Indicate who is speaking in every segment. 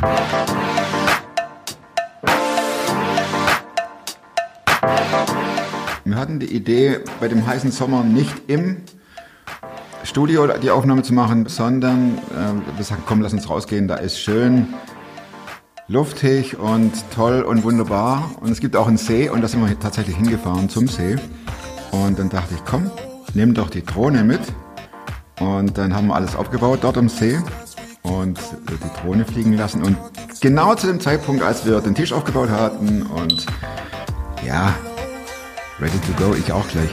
Speaker 1: Wir hatten die Idee, bei dem heißen Sommer nicht im Studio die Aufnahme zu machen, sondern äh, wir sagten, komm, lass uns rausgehen, da ist schön luftig und toll und wunderbar. Und es gibt auch einen See und da sind wir tatsächlich hingefahren zum See. Und dann dachte ich, komm, nimm doch die Drohne mit. Und dann haben wir alles aufgebaut dort am See und die Drohne fliegen lassen. Und genau zu dem Zeitpunkt, als wir den Tisch aufgebaut hatten und ja, ready to go, ich auch gleich.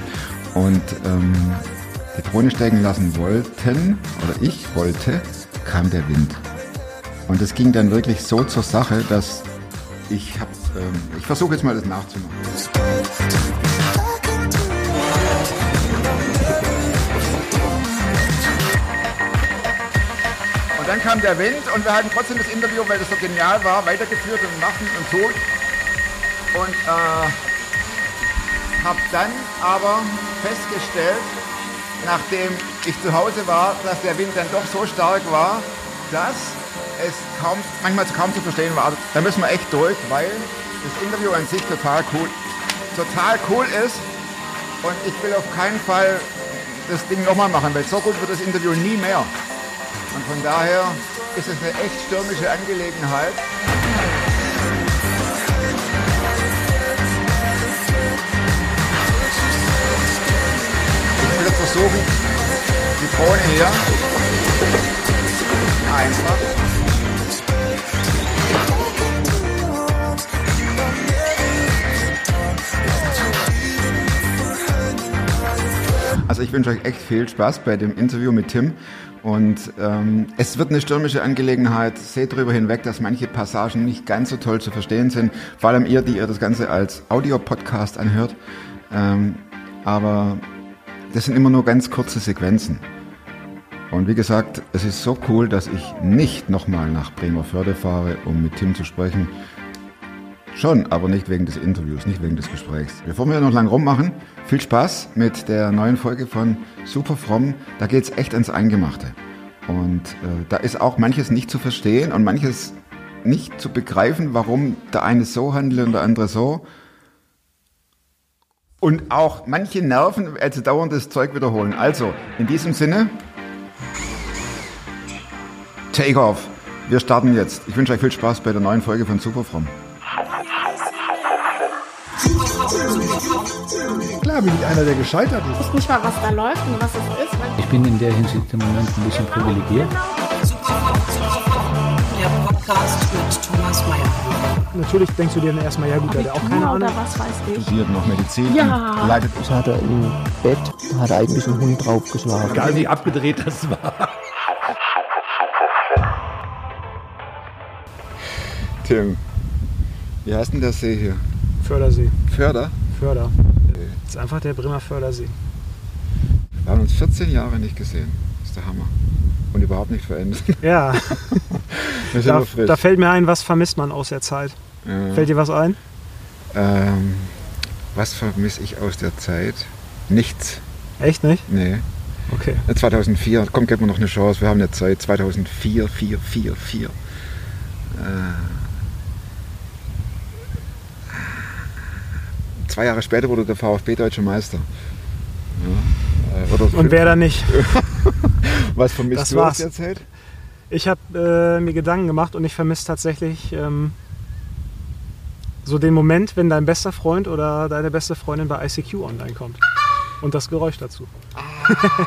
Speaker 1: Und ähm, die Drohne steigen lassen wollten, oder ich wollte, kam der Wind. Und es ging dann wirklich so zur Sache, dass ich habe, ähm, ich versuche jetzt mal das nachzumachen. Dann kam der Wind und wir hatten trotzdem das Interview, weil das so genial war, weitergeführt und machen und tun. Und äh, habe dann aber festgestellt, nachdem ich zu Hause war, dass der Wind dann doch so stark war, dass es kaum, manchmal kaum zu verstehen war. Da müssen wir echt durch, weil das Interview an sich total cool, total cool ist. Und ich will auf keinen Fall das Ding nochmal machen, weil so gut wird das Interview nie mehr. Und von daher ist es eine echt stürmische Angelegenheit. Ich will versuchen, die Drohne hier einfach Also ich wünsche euch echt viel Spaß bei dem Interview mit Tim. Und ähm, es wird eine stürmische Angelegenheit. Seht darüber hinweg, dass manche Passagen nicht ganz so toll zu verstehen sind. Vor allem ihr, die ihr das Ganze als Audio-Podcast anhört. Ähm, aber das sind immer nur ganz kurze Sequenzen. Und wie gesagt, es ist so cool, dass ich nicht nochmal nach Bremerförde fahre, um mit Tim zu sprechen. Schon, aber nicht wegen des Interviews, nicht wegen des Gesprächs. Bevor wir noch lang rummachen, viel Spaß mit der neuen Folge von Super Fromm. Da geht's echt ans Eingemachte. Und äh, da ist auch manches nicht zu verstehen und manches nicht zu begreifen, warum der eine so handelt und der andere so. Und auch manche Nerven, also dauernd das Zeug wiederholen. Also, in diesem Sinne, Take off. Wir starten jetzt. Ich wünsche euch viel Spaß bei der neuen Folge von Superfrom.
Speaker 2: Klar bin ich einer, der gescheitert ist.
Speaker 3: Ich weiß nicht mal, was da läuft und was es ist.
Speaker 4: Ich bin in der Hinsicht im Moment ein bisschen privilegiert.
Speaker 5: Der Podcast mit Thomas Mayer.
Speaker 2: Natürlich denkst du dir dann erstmal, ja gut, der hat auch keine Ahnung.
Speaker 3: was weiß ich.
Speaker 1: Studiert noch Medizin.
Speaker 3: Ja.
Speaker 1: und Leitet
Speaker 6: Das hat er im Bett, hat er eigentlich einen Hund draufgeschlagen.
Speaker 7: Egal wie abgedreht das war.
Speaker 1: Tim. Wie heißt denn der See hier?
Speaker 2: Fördersee.
Speaker 1: Förder.
Speaker 2: Förder. Das ist einfach der Bremer Fördersee.
Speaker 1: Wir haben uns 14 Jahre nicht gesehen. Das ist der Hammer. Und überhaupt nicht verändert.
Speaker 2: Ja, da, da fällt mir ein, was vermisst man aus der Zeit?
Speaker 1: Ja.
Speaker 2: Fällt dir was ein?
Speaker 1: Ähm, was vermisse ich aus der Zeit? Nichts.
Speaker 2: Echt nicht?
Speaker 1: Nee.
Speaker 2: Okay.
Speaker 1: 2004, komm, gib mir noch eine Chance. Wir haben eine Zeit. 2004, 4, 4, 4. Äh, zwei Jahre später wurde der VfB Deutscher Meister. Ja, äh,
Speaker 2: Und wer da nicht?
Speaker 1: Was vermisst
Speaker 2: Das
Speaker 1: du
Speaker 2: war's.
Speaker 1: Zeit?
Speaker 2: Ich habe äh, mir Gedanken gemacht und ich vermisse tatsächlich ähm, so den Moment, wenn dein bester Freund oder deine beste Freundin bei ICQ online kommt. Und das Geräusch dazu.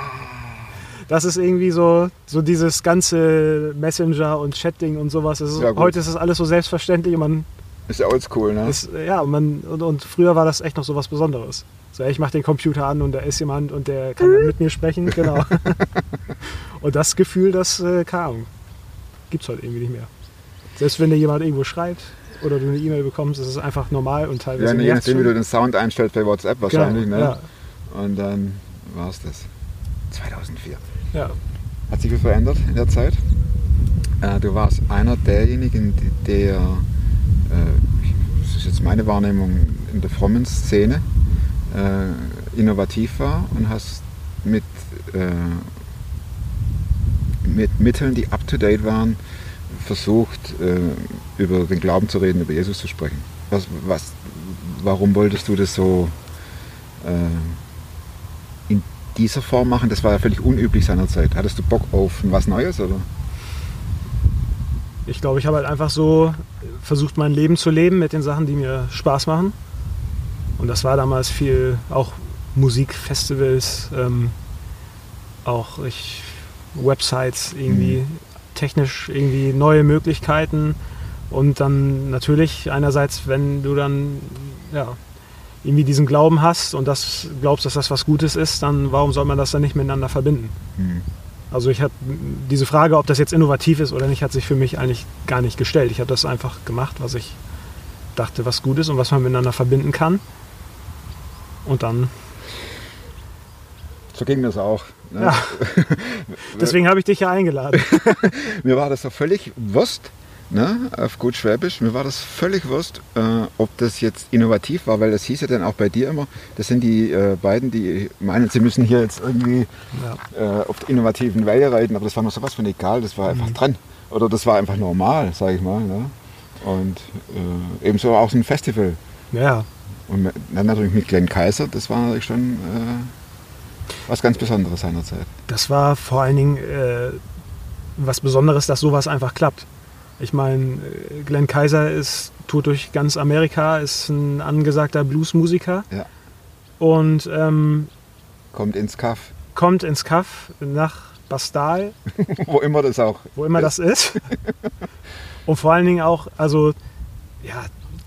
Speaker 2: das ist irgendwie so, so dieses ganze Messenger und Chatting und sowas. Ist,
Speaker 1: Ja,
Speaker 2: heute ist das alles so selbstverständlich und man
Speaker 1: Ist ja oldschool, ne?
Speaker 2: ist, ja, man, und, und früher war das echt noch so was Besonderes. So, ich mache den Computer an und da ist jemand und der kann dann mit mir sprechen, genau. und das Gefühl, das, äh, keine Ahnung, gibt's heute irgendwie nicht mehr. Selbst wenn dir jemand irgendwo schreibt oder du eine E-Mail bekommst, ist es einfach normal und teilweise
Speaker 1: ja, je
Speaker 2: nervt's
Speaker 1: nachdem, wie du den Sound einstellst bei WhatsApp wahrscheinlich,
Speaker 2: genau,
Speaker 1: ne?
Speaker 2: Ja,
Speaker 1: Und dann war es das. 2004.
Speaker 2: ja.
Speaker 1: Hat sich viel verändert in der Zeit? Äh, du warst einer derjenigen, die- der, das ist jetzt meine Wahrnehmung, in der frommen Szene äh, innovativ war und hast mit, äh, mit Mitteln, die up-to-date waren, versucht, äh, über den Glauben zu reden, über Jesus zu sprechen. Was, was, warum wolltest du das so äh, in dieser Form machen? Das war ja völlig unüblich seinerzeit. Hattest du Bock auf was Neues oder?
Speaker 2: Ich glaube, ich habe halt einfach so versucht, mein Leben zu leben mit den Sachen, die mir Spaß machen. Und das war damals viel auch Musikfestivals, ähm, auch ich, Websites, irgendwie technisch irgendwie neue Möglichkeiten. Und dann natürlich einerseits, wenn du dann ja, irgendwie diesen Glauben hast und das glaubst, dass das was Gutes ist, dann warum soll man das dann nicht miteinander verbinden?
Speaker 1: Hm.
Speaker 2: Also ich habe diese Frage, ob das jetzt innovativ ist oder nicht, hat sich für mich eigentlich gar nicht gestellt. Ich habe das einfach gemacht, was ich dachte, was gut ist und was man miteinander verbinden kann. Und dann,
Speaker 1: So ging das auch. Ne?
Speaker 2: Ja. deswegen habe ich dich ja eingeladen.
Speaker 1: Mir war das so völlig Wurst, ne, auf gut Schwäbisch, mir war das völlig Wurst, äh, ob das jetzt innovativ war, weil das hieß ja dann auch bei dir immer, das sind die äh, beiden, die meinen, sie müssen hier jetzt irgendwie
Speaker 2: Ja.
Speaker 1: äh, auf der innovativen Welle reiten, aber das war mir sowas von egal, das war einfach dran. Oder das war einfach normal, sage ich mal. Ne? Und äh, ebenso auch so ein Festival.
Speaker 2: Ja,
Speaker 1: Und dann natürlich mit Glenn Kaiser, das war natürlich schon äh, was ganz Besonderes seinerzeit.
Speaker 2: das war vor allen Dingen äh, was Besonderes, dass sowas einfach klappt. Ich meine, äh, Glenn Kaiser ist, tourt durch ganz Amerika, ist ein angesagter Bluesmusiker
Speaker 1: Ja.
Speaker 2: und ähm,
Speaker 1: Kommt ins Kaff,
Speaker 2: kommt ins Kaff nach Bastal
Speaker 1: wo immer das auch
Speaker 2: wo immer das ist. Und vor allen Dingen auch, also, ja,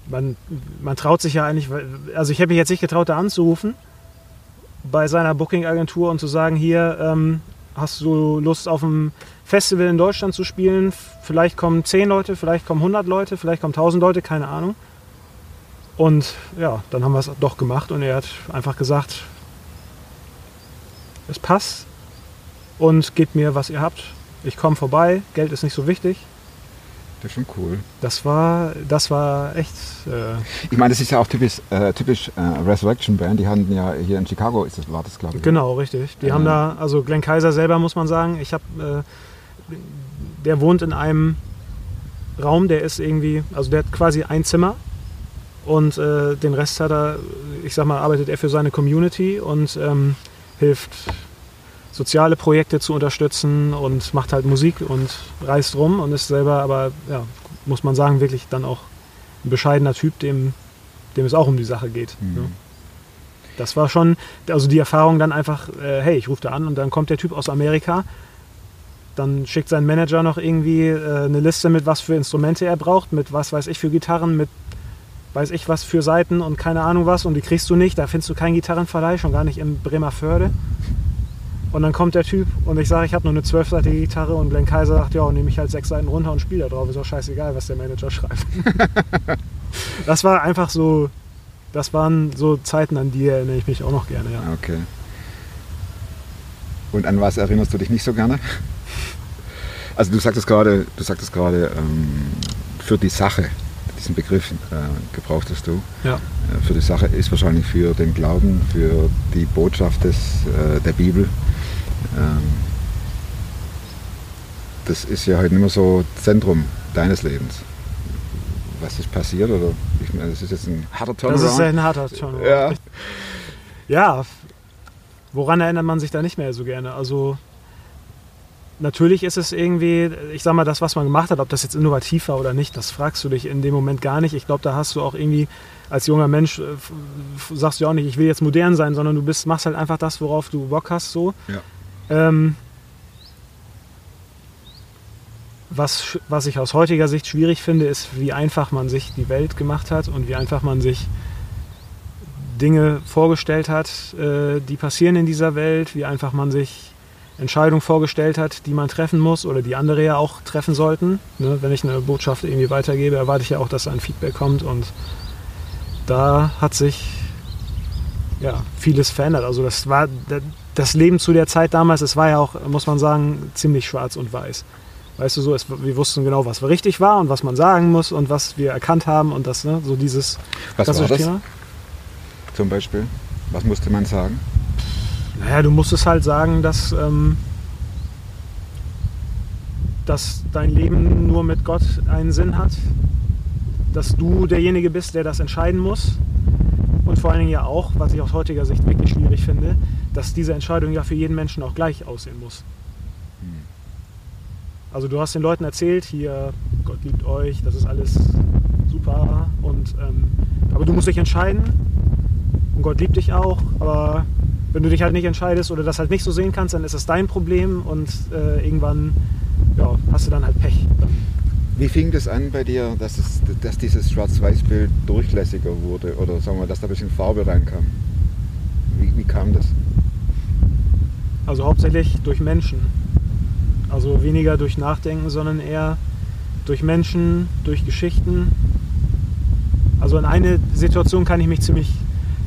Speaker 2: man, man traut sich ja eigentlich, also ich habe mich jetzt nicht getraut, da anzurufen bei seiner Booking-Agentur und zu sagen, hier, ähm, hast du Lust auf ein Festival in Deutschland zu spielen? Vielleicht kommen 10 Leute, vielleicht kommen 100 Leute, vielleicht kommen 1000 Leute, keine Ahnung. Und ja, dann haben wir es doch gemacht und er hat einfach gesagt, es passt und gebt mir, was ihr habt. Ich komme vorbei, Geld ist nicht so wichtig.
Speaker 1: Das ist schon cool.
Speaker 2: Das war, das war echt. Äh,
Speaker 1: Ich meine, das ist ja auch typisch, äh, typisch äh, Resurrection Band. Die hatten ja hier in Chicago, ist das, war das glaube ich.
Speaker 2: genau, richtig. Die
Speaker 1: Ja.
Speaker 2: haben da, also Glenn Kaiser selber muss man sagen, ich habe, äh, der wohnt in einem Raum, der ist irgendwie, also der hat quasi ein Zimmer und äh, den Rest hat er, ich sag mal, arbeitet er für seine Community und ähm, hilft soziale Projekte zu unterstützen und macht halt Musik und reist rum und ist selber aber, ja, muss man sagen, wirklich dann auch ein bescheidener Typ, dem, dem es auch um die Sache geht.
Speaker 1: Mhm.
Speaker 2: Ne? Das war schon, also die Erfahrung dann einfach, äh, hey, ich rufe da an und dann kommt der Typ aus Amerika, dann schickt sein Manager noch irgendwie äh, eine Liste mit, was für Instrumente er braucht, mit was weiß ich für Gitarren, mit weiß ich was für Seiten und keine Ahnung was und die kriegst du nicht, da findest du keinen Gitarrenverleih, schon gar nicht in Bremerförde. Und dann kommt der Typ und ich sage, ich habe nur eine zwölfseitige Gitarre und Glenn Kaiser sagt, ja, nehme ich halt sechs Seiten runter und spiele da drauf. Ist auch scheißegal, was der Manager schreibt. das war einfach so, das waren so Zeiten, an die erinnere ich mich auch noch gerne, ja.
Speaker 1: Okay. Und an was erinnerst du dich nicht so gerne? Also du sagtest gerade, du sagtest gerade ähm, für die Sache, diesen Begriff äh, gebrauchtest du.
Speaker 2: Ja.
Speaker 1: Äh, für die Sache ist wahrscheinlich für den Glauben, für die Botschaft des, äh, der Bibel. Ähm, das ist ja heute nicht mehr so Zentrum deines Lebens. Was ist passiert? Oder ich meine, das ist jetzt ein harter
Speaker 2: Das ist
Speaker 1: Turnaround.
Speaker 2: ein harter Turnaround.
Speaker 1: Ja.
Speaker 2: Ja, woran erinnert man sich da nicht mehr so gerne? Also natürlich ist es irgendwie, ich sag mal, das, was man gemacht hat, ob das jetzt innovativ war oder nicht, das fragst du dich in dem Moment gar nicht. Ich glaube, da hast du auch irgendwie als junger Mensch, äh, sagst du auch nicht, ich will jetzt modern sein, sondern du bist, machst halt einfach das, worauf du Bock hast. So.
Speaker 1: Ja.
Speaker 2: Ähm, was, was ich aus heutiger Sicht schwierig finde, ist, wie einfach man sich die Welt gemacht hat und wie einfach man sich Dinge vorgestellt hat, äh, die passieren in dieser Welt, wie einfach man sich Entscheidungen vorgestellt hat, die man treffen muss oder die andere ja auch treffen sollten. Ne? Wenn ich eine Botschaft irgendwie weitergebe, erwarte ich ja auch, dass ein Feedback kommt und da hat sich ja, vieles verändert. Also das war das Leben zu der Zeit damals, es war ja auch, muss man sagen, ziemlich schwarz und weiß. Weißt du so, es, wir wussten genau, was richtig war und was man sagen muss und was wir erkannt haben und das, ne, so dieses
Speaker 1: Was war das
Speaker 2: Thema.
Speaker 1: zum Beispiel? Was musste man sagen?
Speaker 2: Naja, du musstest halt sagen, dass, ähm, dass dein Leben nur mit Gott einen Sinn hat, dass du derjenige bist, der das entscheiden muss und vor allen Dingen ja auch, was ich aus heutiger Sicht wirklich schwierig finde, dass diese Entscheidung ja für jeden Menschen auch gleich aussehen muss. Also du hast den Leuten erzählt, hier, Gott liebt euch, das ist alles super, und, ähm, aber du musst dich entscheiden und Gott liebt dich auch, aber wenn du dich halt nicht entscheidest oder das halt nicht so sehen kannst, dann ist es dein Problem und äh, irgendwann ja, hast du dann halt Pech.
Speaker 1: Wie fing das an bei dir, dass, es, dass dieses Schwarz-Weiß-Bild durchlässiger wurde oder sagen wir, dass da ein bisschen Farbe reinkam? Wie, wie kam das?
Speaker 2: also hauptsächlich durch Menschen. Also weniger durch Nachdenken, sondern eher durch Menschen, durch Geschichten. Also an eine Situation kann ich mich ziemlich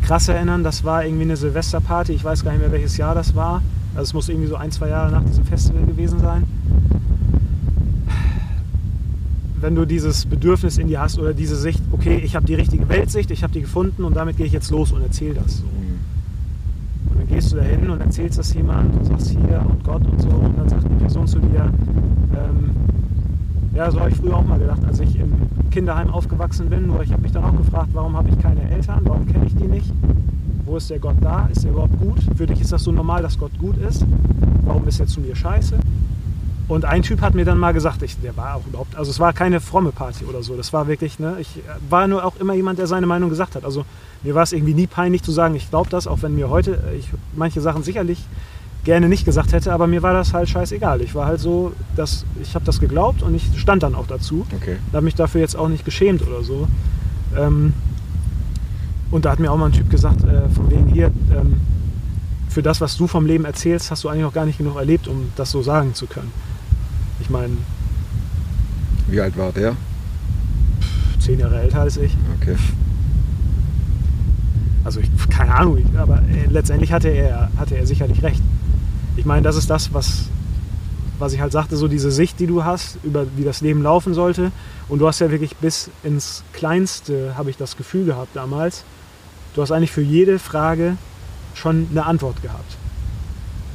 Speaker 2: krass erinnern. Das war irgendwie eine Silvesterparty. Ich weiß gar nicht mehr, welches Jahr das war. Also es muss irgendwie so ein, zwei Jahre nach diesem Festival gewesen sein. Wenn du dieses Bedürfnis in dir hast oder diese Sicht, okay, ich habe die richtige Weltsicht, ich habe die gefunden und damit gehe ich jetzt los und erzähle das so. Und dann gehst du da hin und erzählst das jemand und sagst hier und Gott und so. Und dann sagt die Person zu dir, ähm, ja, so habe ich früher auch mal gedacht, als ich im Kinderheim aufgewachsen bin. Nur ich habe mich dann auch gefragt, warum habe ich keine Eltern? Warum kenne ich die nicht? Wo ist der Gott da? Ist der überhaupt gut? Für dich ist das so normal, dass Gott gut ist. Warum ist er zu mir scheiße? Und ein Typ hat mir dann mal gesagt, ich, der war auch überhaupt, also es war keine fromme Party oder so. Das war wirklich, ne, ich war nur auch immer jemand, der seine Meinung gesagt hat. Also mir war es irgendwie nie peinlich zu sagen, ich glaube das, auch wenn mir heute äh, ich manche Sachen sicherlich gerne nicht gesagt hätte, aber mir war das halt scheißegal. Ich war halt so, dass ich habe das geglaubt und ich stand dann auch dazu.
Speaker 1: Okay.
Speaker 2: habe mich dafür jetzt auch nicht geschämt oder so. Ähm, und da hat mir auch mal ein Typ gesagt, äh, von wegen hier, ähm, für das, was du vom Leben erzählst, hast du eigentlich noch gar nicht genug erlebt, um das so sagen zu können. Ich meine,
Speaker 1: Wie alt war der?
Speaker 2: zehn Jahre älter als ich.
Speaker 1: Okay.
Speaker 2: Also ich, keine Ahnung, aber äh, letztendlich hatte er, hatte er sicherlich recht. Ich meine, das ist das, was, was ich halt sagte, so diese Sicht, die du hast, über wie das Leben laufen sollte. Und du hast ja wirklich bis ins Kleinste, habe ich das Gefühl gehabt damals, du hast eigentlich für jede Frage schon eine Antwort gehabt.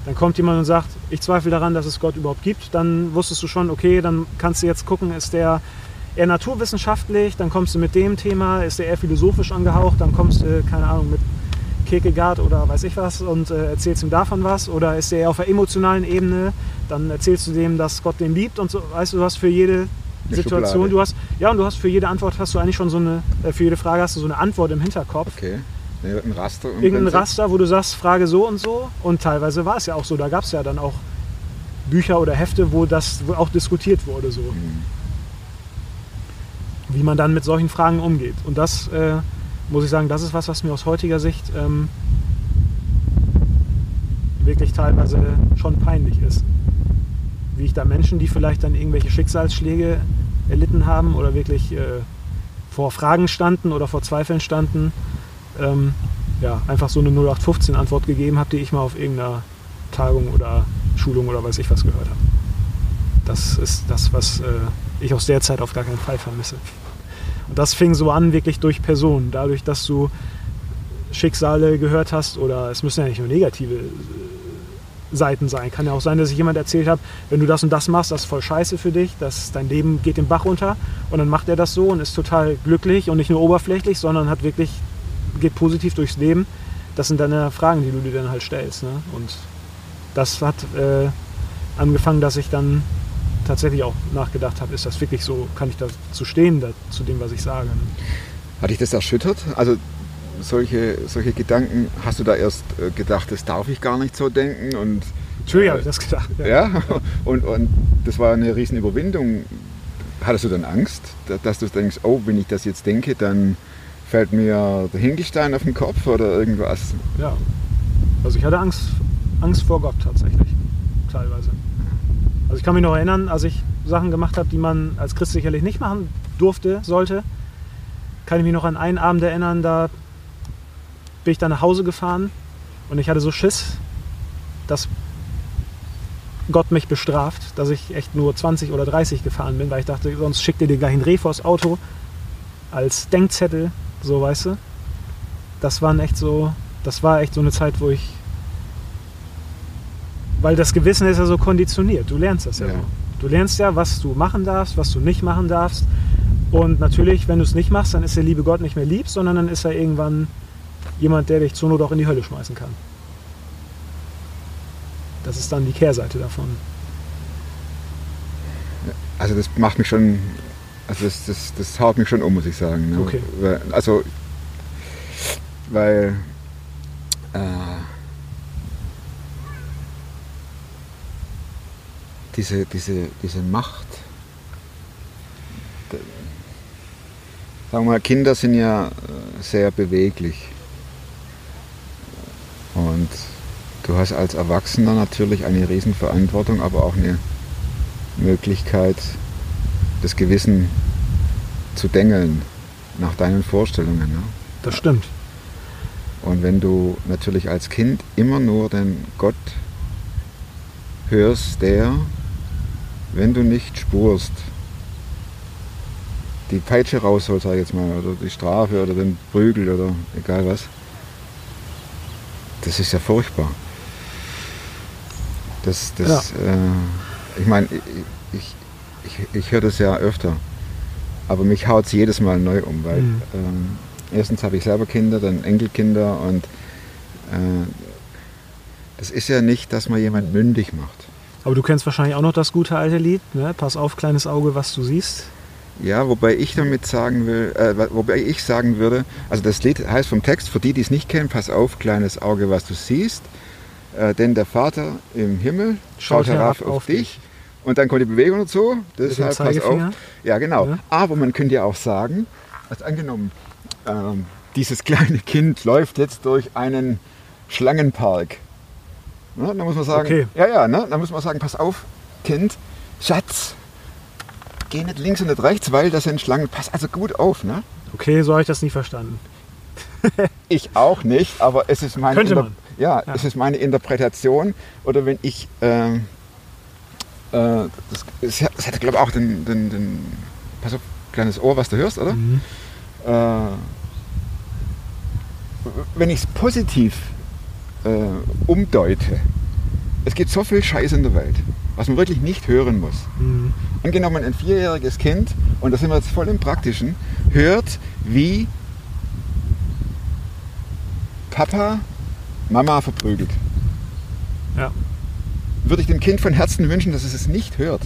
Speaker 2: Dann kommt jemand und sagt, ich zweifle daran, dass es Gott überhaupt gibt. Dann wusstest du schon, okay, dann kannst du jetzt gucken, ist der eher naturwissenschaftlich, dann kommst du mit dem Thema, ist der eher philosophisch angehaucht, dann kommst du, keine Ahnung, mit Kierkegaard oder weiß ich was und äh, erzählst ihm davon was. Oder ist der eher auf der emotionalen Ebene, dann erzählst du dem, dass Gott den liebt und so. Weißt du, du hast für jede
Speaker 1: Eine
Speaker 2: Situation,
Speaker 1: Schublade.
Speaker 2: du hast, ja, und du hast für jede Antwort hast du eigentlich schon so eine, äh, für jede Frage hast du so eine Antwort im Hinterkopf.
Speaker 1: Okay. Ein Raster.
Speaker 2: Irgendein. Raster, wo du sagst, Frage so und so. Und teilweise war es ja auch so. Da gab es ja dann auch Bücher oder Hefte, wo das wo auch diskutiert wurde, so. Wie man dann mit solchen Fragen umgeht. Und das, äh, muss ich sagen, das ist was, was mir aus heutiger Sicht ähm, wirklich teilweise schon peinlich ist. Wie ich da Menschen, die vielleicht dann irgendwelche Schicksalsschläge erlitten haben oder wirklich äh, vor Fragen standen oder vor Zweifeln standen, ähm, ja, einfach so eine 0815-Antwort gegeben habe, die ich mal auf irgendeiner Tagung oder Schulung oder weiß ich was gehört habe. Das ist das, was äh, ich aus der Zeit auf gar keinen Fall vermisse. Und das fing so an, wirklich durch Personen. Dadurch, dass du Schicksale gehört hast, oder es müssen ja nicht nur negative äh, Seiten sein. Kann ja auch sein, dass ich jemand erzählt habe, wenn du das und das machst, das ist voll scheiße für dich, dass dein Leben geht den Bach runter. Und dann macht er das so und ist total glücklich und nicht nur oberflächlich, sondern hat wirklich, geht positiv durchs Leben. Das sind dann ja Fragen, die du dir dann halt stellst. Ne? Und das hat äh, angefangen, dass ich dann tatsächlich auch nachgedacht habe, ist das wirklich so, kann ich dazu stehen, da, zu dem, was ich sage. Ne?
Speaker 1: Hat dich das erschüttert? Also solche, solche Gedanken, hast du da erst äh, gedacht, das darf ich gar nicht so denken? Und,
Speaker 2: Natürlich
Speaker 1: äh,
Speaker 2: habe ich das gedacht.
Speaker 1: Ja, und, und das war eine riesen Überwindung. Hattest du dann Angst, da- dass du denkst, oh, wenn ich das jetzt denke, dann fällt mir der Hinkelstein auf den Kopf oder irgendwas?
Speaker 2: Ja. Also ich hatte Angst, Angst vor Gott tatsächlich, teilweise. Also ich kann mich noch erinnern, als ich Sachen gemacht habe, die man als Christ sicherlich nicht machen durfte, sollte, kann ich mich noch an einen Abend erinnern, da bin ich dann nach Hause gefahren und ich hatte so Schiss, dass Gott mich bestraft, dass ich echt nur 20 oder 30 gefahren bin, weil ich dachte, sonst schickt ihr dir gleich ein Reh vors Auto als Denkzettel, so weißt du. Das waren echt so, das war echt so eine Zeit, wo ich, weil das Gewissen ist ja so konditioniert, du lernst das ja,
Speaker 1: Ja.
Speaker 2: Du lernst ja, was du machen darfst, was du nicht machen darfst. Und natürlich, wenn du es nicht machst, dann ist der liebe Gott nicht mehr lieb, sondern dann ist er irgendwann jemand, der dich zur Not auch in die Hölle schmeißen kann. Das ist dann die Kehrseite davon.
Speaker 1: Also das macht mich schon, also das, das, das haut mich schon um, muss ich sagen. Ne?
Speaker 2: Okay.
Speaker 1: Also, weil äh, diese, diese, diese Macht, sagen wir mal, Kinder sind ja äh, sehr beweglich. Und du hast als Erwachsener natürlich eine Riesenverantwortung, aber auch eine Möglichkeit, das Gewissen zu dengeln nach deinen Vorstellungen. Ne?
Speaker 2: Das stimmt.
Speaker 1: Und wenn du natürlich als Kind immer nur den Gott hörst, der, wenn du nicht spurst, die Peitsche rausholt, sag ich jetzt mal, oder die Strafe oder den Prügel oder egal was, das ist ja furchtbar. Das, das, äh, ich meine, ich, ich, ich, ich höre das ja öfter, aber mich haut es jedes Mal neu um, weil
Speaker 2: Mhm.
Speaker 1: ähm, erstens habe ich selber Kinder, dann Enkelkinder und äh, das ist ja nicht, dass man jemand mündig macht.
Speaker 2: Aber du kennst wahrscheinlich auch noch das gute alte Lied, ne? Pass auf, kleines Auge, was du siehst.
Speaker 1: Ja, wobei ich damit sagen will, äh, wobei ich sagen würde, also das Lied heißt vom Text, für die, die es nicht kennen, pass auf, kleines Auge, was du siehst, äh, denn der Vater im Himmel schaut, herab auf, dich. Und dann kommt die Bewegung dazu, deshalb pass auf. Ja, genau.
Speaker 2: Ja.
Speaker 1: Aber man könnte ja auch sagen, also angenommen, ähm, dieses kleine Kind läuft jetzt durch einen Schlangenpark. Ne, dann muss man sagen,
Speaker 2: Okay.
Speaker 1: ja, ja, ne, dann muss man sagen, pass auf, Kind, Schatz, geh nicht links und nicht rechts, weil das sind Schlangen. Pass also gut auf, ne?
Speaker 2: Okay, so habe ich das nie verstanden.
Speaker 1: Ich auch nicht, aber es ist meine,
Speaker 2: Könnte
Speaker 1: Inter-
Speaker 2: man.
Speaker 1: Ja,
Speaker 2: Ja.
Speaker 1: es ist meine Interpretation. Oder wenn ich, ähm, äh, das, glaube ich, auch den, den, den, pass auf, kleines Ohr, was du hörst, oder?
Speaker 2: Mhm.
Speaker 1: Äh, wenn ich es positiv äh, umdeute, es gibt so viel Scheiß in der Welt, was man wirklich nicht hören muss.
Speaker 2: Mhm.
Speaker 1: Angenommen, ein vierjähriges Kind, und da sind wir jetzt voll im Praktischen, hört, wie Papa Mama verprügelt.
Speaker 2: Ja.
Speaker 1: Würde ich dem Kind von Herzen wünschen, dass es es nicht hört.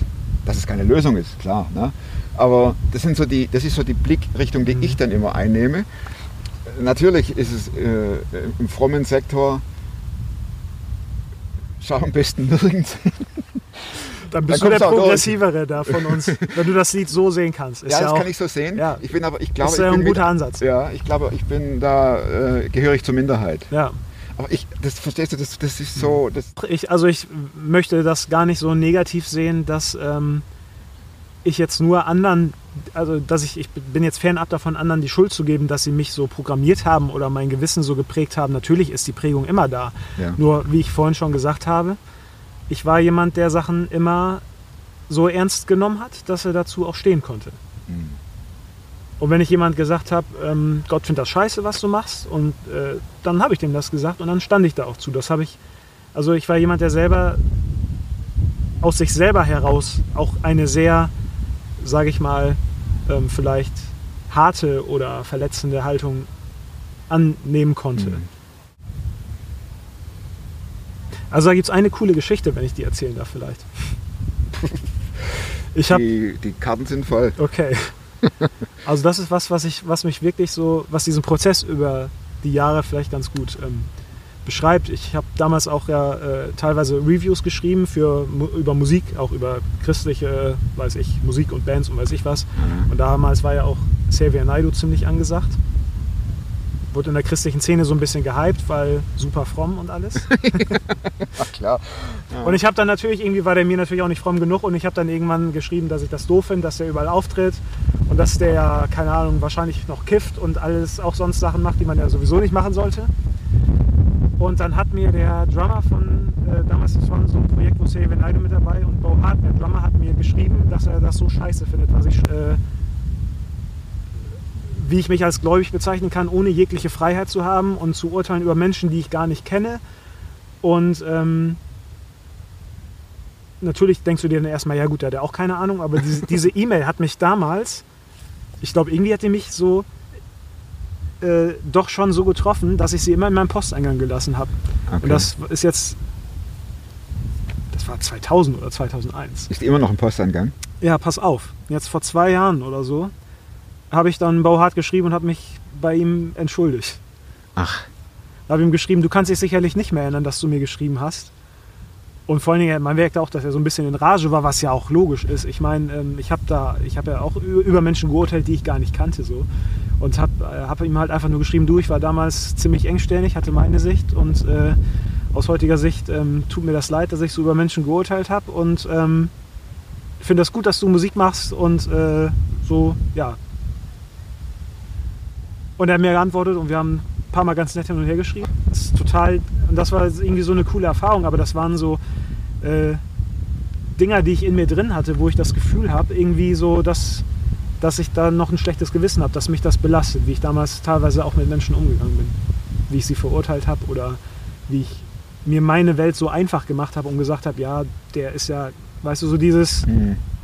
Speaker 1: Dass es keine Lösung ist, klar. Ne? Aber das, sind so die, das ist so die Blickrichtung, die
Speaker 2: Mhm.
Speaker 1: ich dann immer einnehme. Natürlich ist es äh, im frommen Sektor, schau am besten nirgends.
Speaker 2: Dann bist
Speaker 1: Dann
Speaker 2: du der. Progressivere da von uns, wenn du das Lied so sehen kannst. Ist
Speaker 1: Ja, das
Speaker 2: auch,
Speaker 1: kann ich so sehen.
Speaker 2: Ja.
Speaker 1: Ich bin aber, ich glaube,
Speaker 2: ist ja
Speaker 1: ich bin
Speaker 2: ein guter
Speaker 1: mit-
Speaker 2: Ansatz.
Speaker 1: Ja, ich glaube, ich bin da, äh, gehöre ich zur Minderheit.
Speaker 2: Ja.
Speaker 1: Aber ich, das verstehst du, das, das ist so, das,
Speaker 2: Ich, also ich möchte das gar nicht so negativ sehen, dass ähm, ich jetzt nur anderen, also dass ich, ich bin jetzt fernab davon, anderen die Schuld zu geben, dass sie mich so programmiert haben oder mein Gewissen so geprägt haben. Natürlich ist die Prägung immer da.
Speaker 1: ja.
Speaker 2: Nur, wie ich vorhin schon gesagt habe, ich war jemand, der Sachen immer so ernst genommen hat, dass er dazu auch stehen konnte.
Speaker 1: Mhm.
Speaker 2: Und wenn ich jemand gesagt habe, ähm, Gott findet das scheiße, was du machst, und äh, dann habe ich dem das gesagt und dann stand ich da auch zu. Das habe ich, also ich war jemand, der selber aus sich selber heraus auch eine sehr, sage ich mal, ähm, vielleicht harte oder verletzende Haltung annehmen konnte.
Speaker 1: Mhm.
Speaker 2: Also da gibt es eine coole Geschichte, wenn ich die erzählen darf vielleicht. Ich habe
Speaker 1: Die, die Karten sind voll.
Speaker 2: Okay. Also das ist was, was ich, was mich wirklich so, was diesen Prozess über die Jahre vielleicht ganz gut ähm, beschreibt. Ich habe damals auch ja äh, teilweise Reviews geschrieben für über Musik, auch über christliche, weiß ich, Musik und Bands und weiß ich was. Und damals war ja auch Xavier Naidoo ziemlich angesagt. Wurde in der christlichen Szene so ein bisschen gehypt, weil super fromm und alles.
Speaker 1: Ach klar.
Speaker 2: Und ich habe dann natürlich, irgendwie war der mir natürlich auch nicht fromm genug und ich habe dann irgendwann geschrieben, dass ich das doof finde, dass der überall auftritt und dass der ja, keine Ahnung, wahrscheinlich noch kifft und alles auch sonst Sachen macht, die man ja sowieso nicht machen sollte. Und dann hat mir der Drummer von, äh, damals das war so ein Projekt, wo Xavier Naidoo mit dabei und Bo Hart, der Drummer, hat mir geschrieben, dass er das so scheiße findet, was ich, äh, wie ich mich als gläubig bezeichnen kann, ohne jegliche Freiheit zu haben und zu urteilen über Menschen, die ich gar nicht kenne. Und ähm, natürlich denkst du dir dann erstmal, ja gut, der hat ja auch keine Ahnung, aber diese diese E-Mail hat mich damals, ich glaube, irgendwie hat die mich so äh, doch schon so getroffen, dass ich sie immer in meinem Posteingang gelassen habe.
Speaker 1: Okay.
Speaker 2: Und das ist jetzt, das war 2000 oder 2001.
Speaker 1: Ist immer noch ein Posteingang?
Speaker 2: Ja, pass auf. Jetzt vor zwei Jahren oder so habe ich dann Bauhart geschrieben und habe mich bei ihm entschuldigt.
Speaker 1: Ach,
Speaker 2: Da habe ich ihm geschrieben, du kannst dich sicherlich nicht mehr erinnern, dass du mir geschrieben hast. Und vor allen Dingen, man merkte auch, dass er so ein bisschen in Rage war, was ja auch logisch ist. Ich meine, ähm, ich habe da, ich habe ja auch über Menschen geurteilt, die ich gar nicht kannte, so. Und habe äh, hab ihm halt einfach nur geschrieben, du, ich war damals ziemlich engstirnig, hatte meine Sicht und äh, aus heutiger Sicht ähm, tut mir das leid, dass ich so über Menschen geurteilt habe und ähm, finde das gut, dass du Musik machst und äh, so, ja. Und er hat mir geantwortet und wir haben ein paar Mal ganz nett hin und her geschrieben. Das ist total, und das war irgendwie so eine coole Erfahrung, aber das waren so äh, Dinger, die ich in mir drin hatte, wo ich das Gefühl habe, irgendwie so, dass, dass ich da noch ein schlechtes Gewissen habe, dass mich das belastet, wie ich damals teilweise auch mit Menschen umgegangen bin, wie ich sie verurteilt habe oder wie ich mir meine Welt so einfach gemacht habe und gesagt habe, ja, der ist ja, weißt du, so dieses,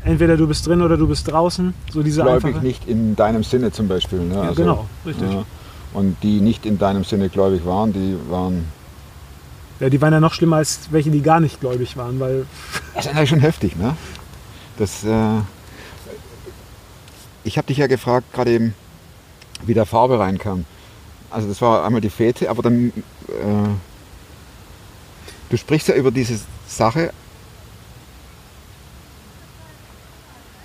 Speaker 2: entweder du bist drin oder du bist draußen, so diese
Speaker 1: gläubig
Speaker 2: einfache.
Speaker 1: nicht in deinem Sinne zum Beispiel. Ne?
Speaker 2: Ja, genau, richtig.
Speaker 1: Ja. Und die nicht in deinem Sinne gläubig waren, die waren.
Speaker 2: Ja, die waren ja noch schlimmer als welche, die gar nicht gläubig waren, weil
Speaker 1: Das ist eigentlich schon heftig, ne? Das, äh, ich habe dich ja gefragt, gerade eben, wie der Farbe reinkam. Also das war einmal die Fete, aber dann, äh, du sprichst ja über diese Sache,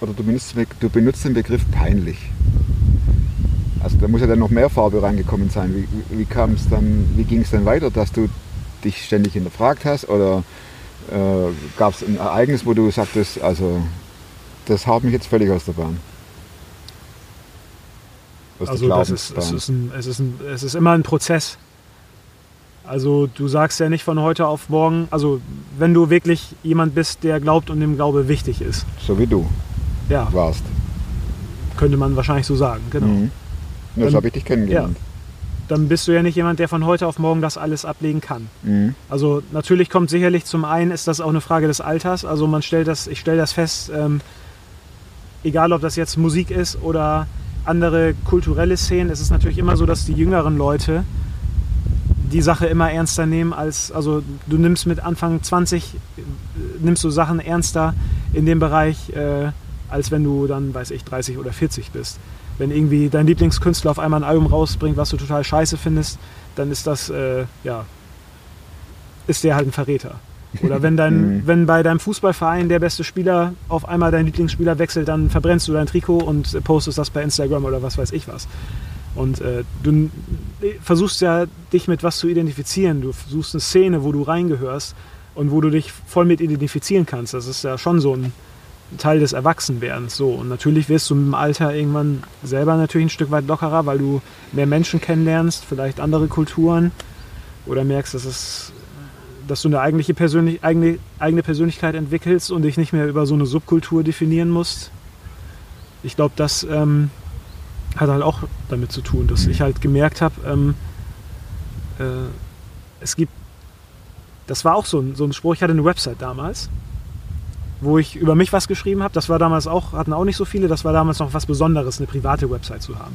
Speaker 1: oder du benutzt, du benutzt den Begriff peinlich. Also da muss ja dann noch mehr Farbe reingekommen sein. Wie, wie, kam es dann, wie ging es dann weiter, dass du dich ständig hinterfragt hast oder äh, gab es ein Ereignis, wo du sagtest, also das haut mich jetzt völlig aus der Bahn? Aus
Speaker 2: Also das ist, es, ist ein, es, ist ein, es ist immer ein Prozess. Also du sagst ja nicht von heute auf morgen, also wenn du wirklich jemand bist, der glaubt und dem Glaube wichtig ist.
Speaker 1: so wie du
Speaker 2: Ja,
Speaker 1: warst.
Speaker 2: könnte man wahrscheinlich so sagen, genau.
Speaker 1: Mhm. Das habe ich dich kennengelernt.
Speaker 2: Dann bist du ja nicht jemand, der von heute auf morgen das alles ablegen kann.
Speaker 1: Mhm.
Speaker 2: Also natürlich kommt sicherlich zum einen, ist das auch eine Frage des Alters. Also man stellt das, ich stelle das fest, ähm, egal ob das jetzt Musik ist oder andere kulturelle Szenen, es ist natürlich immer so, dass die jüngeren Leute die Sache immer ernster nehmen als, also du nimmst mit Anfang 20, äh, nimmst du Sachen ernster in dem Bereich, äh, als wenn du dann, weiß ich, 30 oder 40 bist. Wenn irgendwie dein Lieblingskünstler auf einmal ein Album rausbringt, was du total scheiße findest, dann ist das, äh, ja, ist der halt ein Verräter. Oder wenn, dein,
Speaker 1: Mhm.
Speaker 2: wenn bei deinem Fußballverein der beste Spieler auf einmal dein Lieblingsspieler wechselt, dann verbrennst du dein Trikot und äh, postest das bei Instagram oder was weiß ich was. Und äh, du n- versuchst ja, dich mit was zu identifizieren. Du suchst eine Szene, wo du reingehörst und wo du dich voll mit identifizieren kannst. Das ist ja schon so ein Teil des Erwachsenwerdens. So. Und natürlich wirst du dem Alter irgendwann selber natürlich ein Stück weit lockerer, weil du mehr Menschen kennenlernst, vielleicht andere Kulturen oder merkst, dass, es, dass du eine eigentliche Persönlich eigene, eigene Persönlichkeit entwickelst und dich nicht mehr über so eine Subkultur definieren musst. Ich glaube, das ähm, hat halt auch damit zu tun, dass ich halt gemerkt habe, ähm, äh, es gibt, das war auch so ein, so ein Spruch, ich hatte eine Website damals, wo ich über mich was geschrieben habe. Das war damals auch, hatten auch nicht so viele, das war damals noch was Besonderes, eine private Website zu haben.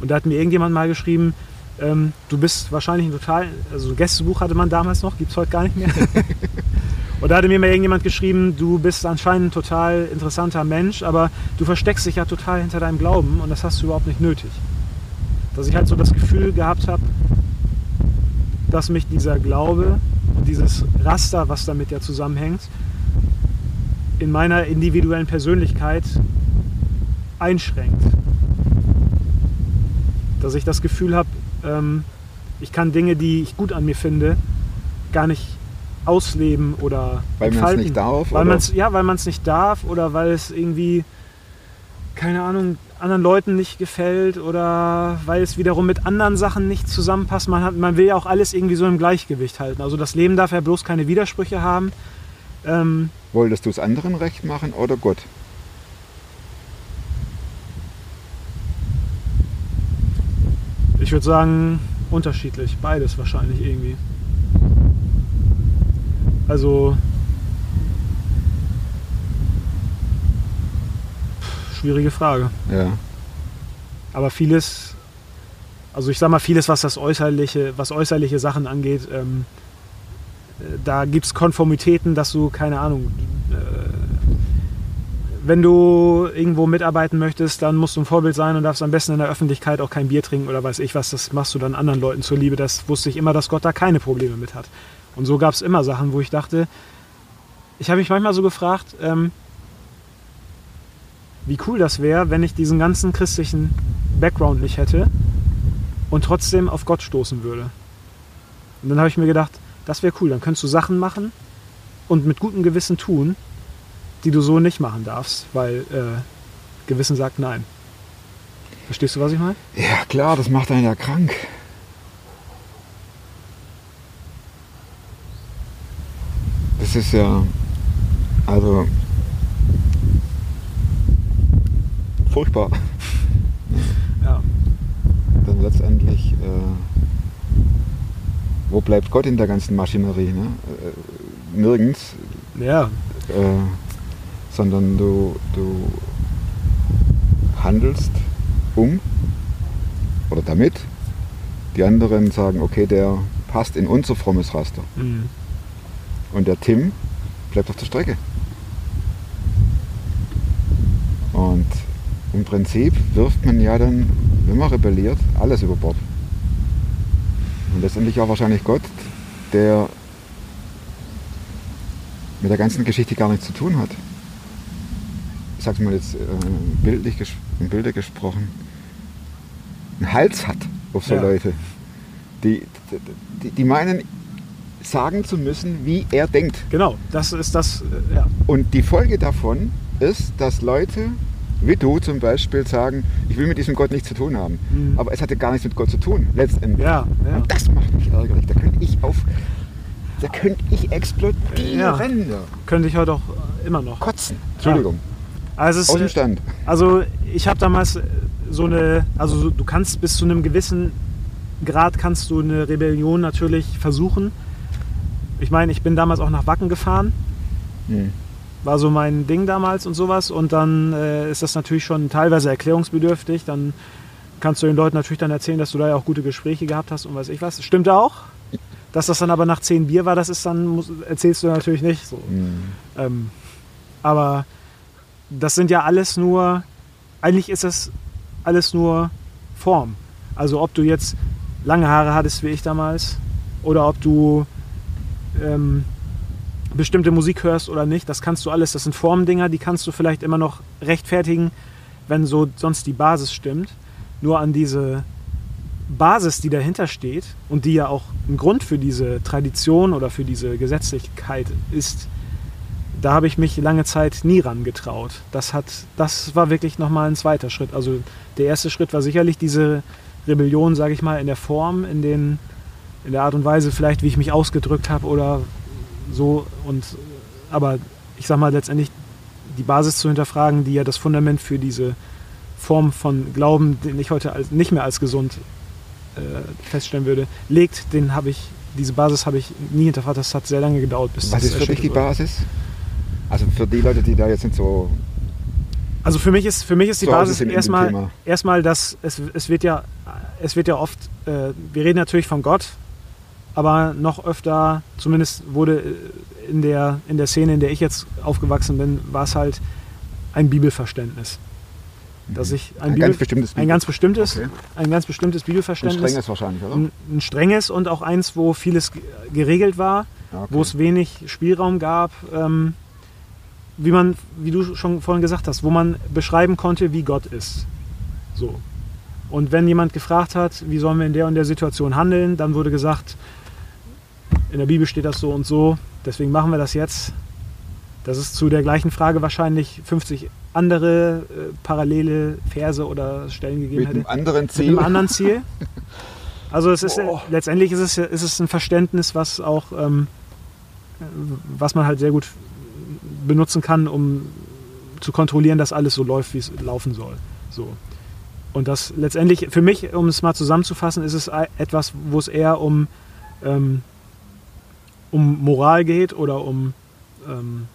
Speaker 2: Und da hat mir irgendjemand mal geschrieben, ähm, du bist wahrscheinlich ein total, also ein Gästebuch hatte man damals noch, gibt es heute gar nicht mehr. Und da hatte mir mal irgendjemand geschrieben, du bist anscheinend ein total interessanter Mensch, aber du versteckst dich ja total hinter deinem Glauben und das hast du überhaupt nicht nötig. Dass ich halt so das Gefühl gehabt habe, dass mich dieser Glaube und dieses Raster, was damit ja zusammenhängt, in meiner individuellen Persönlichkeit einschränkt. Dass ich das Gefühl habe, ähm, ich kann Dinge, die ich gut an mir finde, gar nicht ausleben oder
Speaker 1: Weil man's
Speaker 2: entfalten.
Speaker 1: nicht darf,
Speaker 2: Weil
Speaker 1: oder?
Speaker 2: man's, ja, weil man es nicht darf oder weil es irgendwie, keine Ahnung, anderen Leuten nicht gefällt oder weil es wiederum mit anderen Sachen nicht zusammenpasst. Man, hat, man will ja auch alles irgendwie so im Gleichgewicht halten. Also das Leben darf ja bloß keine Widersprüche haben. Ähm,
Speaker 1: Wolltest du es anderen recht machen oder Gott?
Speaker 2: Ich würde sagen, unterschiedlich. Beides wahrscheinlich irgendwie. Also. Schwierige Frage.
Speaker 1: Ja.
Speaker 2: Aber vieles, also ich sag mal, vieles, was das äußerliche, was äußerliche Sachen angeht, ähm, da gibt es Konformitäten, dass du, keine Ahnung, äh, wenn du irgendwo mitarbeiten möchtest, dann musst du ein Vorbild sein und darfst am besten in der Öffentlichkeit auch kein Bier trinken oder weiß ich was. Das machst du dann anderen Leuten zuliebe. Das wusste ich immer, dass Gott da keine Probleme mit hat. Und so gab es immer Sachen, wo ich dachte, ich habe mich manchmal so gefragt, ähm, wie cool das wäre, wenn ich diesen ganzen christlichen Background nicht hätte und trotzdem auf Gott stoßen würde. Und dann habe ich mir gedacht, das wäre cool, dann könntest du Sachen machen und mit gutem Gewissen tun, die du so nicht machen darfst, weil äh, Gewissen sagt nein. Verstehst du, was ich meine?
Speaker 1: Ja, klar, das macht einen ja krank. Das ist ja, also, furchtbar.
Speaker 2: Ja.
Speaker 1: Dann letztendlich, äh, wo bleibt Gott in der ganzen Maschinerie? Ne? Äh, nirgends,
Speaker 2: Ja,
Speaker 1: äh, sondern du, du handelst um oder damit. Die anderen sagen, okay, der passt in unser frommes Raster.
Speaker 2: mhm.
Speaker 1: Und der Tim bleibt auf der Strecke. Und im Prinzip wirft man ja dann, wenn man rebelliert, alles über Bord. Und letztendlich auch wahrscheinlich Gott, der mit der ganzen Geschichte gar nichts zu tun hat. Ich sag's mal jetzt äh, bildlich in Bilder gesprochen, einen Hals hat auf so
Speaker 2: Ja.
Speaker 1: Leute. Die, die, die meinen, sagen zu müssen, wie er denkt.
Speaker 2: genau, das ist das, äh, ja.
Speaker 1: Und die Folge davon ist, dass Leute wie du zum Beispiel sagen, ich will mit diesem Gott nichts zu tun haben.
Speaker 2: Mhm.
Speaker 1: Aber es hatte gar nichts mit Gott zu tun, letztendlich.
Speaker 2: Ja, ja.
Speaker 1: Und das macht mich ärgerlich. Da könnte ich auf. Da könnte ich explodieren.
Speaker 2: Ja.
Speaker 1: Ja.
Speaker 2: Könnte ich heute auch äh, immer noch.
Speaker 1: Kotzen. Entschuldigung.
Speaker 2: Also, es
Speaker 1: Aus dem Stand.
Speaker 2: also ich habe damals äh, so eine, also so- du kannst bis zu einem gewissen Grad kannst du eine Rebellion natürlich versuchen. Ich meine, ich bin damals auch nach Wacken gefahren,
Speaker 1: Hm.
Speaker 2: War so mein Ding damals und sowas. Und dann äh, ist das natürlich schon teilweise erklärungsbedürftig. Dann kannst du den Leuten natürlich dann erzählen, dass du da ja auch gute Gespräche gehabt hast und weiß ich was. Stimmt auch. Dass das dann aber nach zehn Bier war, das ist dann, muss, erzählst du natürlich nicht so.
Speaker 1: Hm.
Speaker 2: Ähm, aber das sind ja alles nur, eigentlich ist das alles nur Form. Also ob du jetzt lange Haare hattest wie ich damals oder ob du ähm, bestimmte Musik hörst oder nicht, das kannst du alles, das sind Formdinger, die kannst du vielleicht immer noch rechtfertigen, wenn so sonst die Basis stimmt. Nur an diese Basis, die dahinter steht und die ja auch ein Grund für diese Tradition oder für diese Gesetzlichkeit ist, da habe ich mich lange Zeit nie ran getraut. Das, hat, das war wirklich nochmal ein zweiter Schritt. Also der erste Schritt war sicherlich diese Rebellion, sage ich mal, in der Form, in, den, in der Art und Weise vielleicht, wie ich mich ausgedrückt habe oder so. Und, aber ich sage mal letztendlich die Basis zu hinterfragen, die ja das Fundament für diese Form von Glauben, den ich heute als, nicht mehr als gesund äh, feststellen würde, legt, den habe ich, diese Basis habe ich nie hinterfragt. Das hat sehr lange gedauert, bis
Speaker 1: Was
Speaker 2: das
Speaker 1: ist für dich die
Speaker 2: wurde.
Speaker 1: Basis? Also für die Leute, die da jetzt nicht so.
Speaker 2: Also für mich ist, für mich ist die
Speaker 1: So
Speaker 2: Basis erstmal, erstmal, dass es, es wird ja, es wird ja oft, äh, wir reden natürlich von Gott, aber noch öfter, zumindest wurde äh, in der, in der Szene, in der ich jetzt aufgewachsen bin, war es halt ein Bibelverständnis. Dass ich ein,
Speaker 1: Ein
Speaker 2: Bibel,
Speaker 1: ganz bestimmtes
Speaker 2: ein ganz bestimmtes,
Speaker 1: Okay.
Speaker 2: ein ganz bestimmtes
Speaker 1: Ein
Speaker 2: Bibelverständnis.
Speaker 1: strenges wahrscheinlich, oder?
Speaker 2: ein, ein strenges und auch eins, wo vieles ge- geregelt war,
Speaker 1: Ja, okay.
Speaker 2: wo es wenig Spielraum gab, ähm, wie man, wie du schon vorhin gesagt hast, wo man beschreiben konnte, wie Gott ist. So. Und wenn jemand gefragt hat, wie sollen wir in der und der Situation handeln, dann wurde gesagt, in der Bibel steht das so und so, deswegen machen wir das jetzt. Das ist zu der gleichen Frage wahrscheinlich 50 andere äh, parallele Verse oder Stellen gegeben
Speaker 1: Mit
Speaker 2: hätte
Speaker 1: einem anderen
Speaker 2: mit
Speaker 1: Ziel.
Speaker 2: einem anderen Ziel. Also es ist
Speaker 1: Boah.
Speaker 2: letztendlich ist es, ist es ein Verständnis, was auch ähm, was man halt sehr gut benutzen kann, um zu kontrollieren, dass alles so läuft, wie es laufen soll. So. Und das letztendlich, für mich, um es mal zusammenzufassen, ist es e- etwas, wo es eher um, ähm, um Moral geht oder um ähm,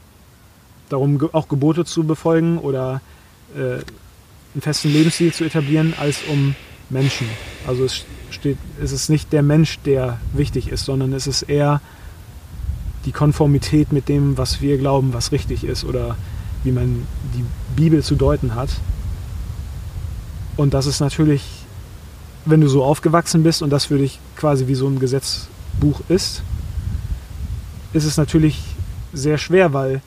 Speaker 2: darum, auch Gebote zu befolgen oder äh, einen festen Lebensstil zu etablieren, als um Menschen. Also es steht, es ist nicht der Mensch, der wichtig ist, sondern es ist eher die Konformität mit dem, was wir glauben, was richtig ist oder wie man die Bibel zu deuten hat. Und das ist natürlich, wenn du so aufgewachsen bist und das für dich quasi wie so ein Gesetzbuch ist, ist es natürlich sehr schwer, weil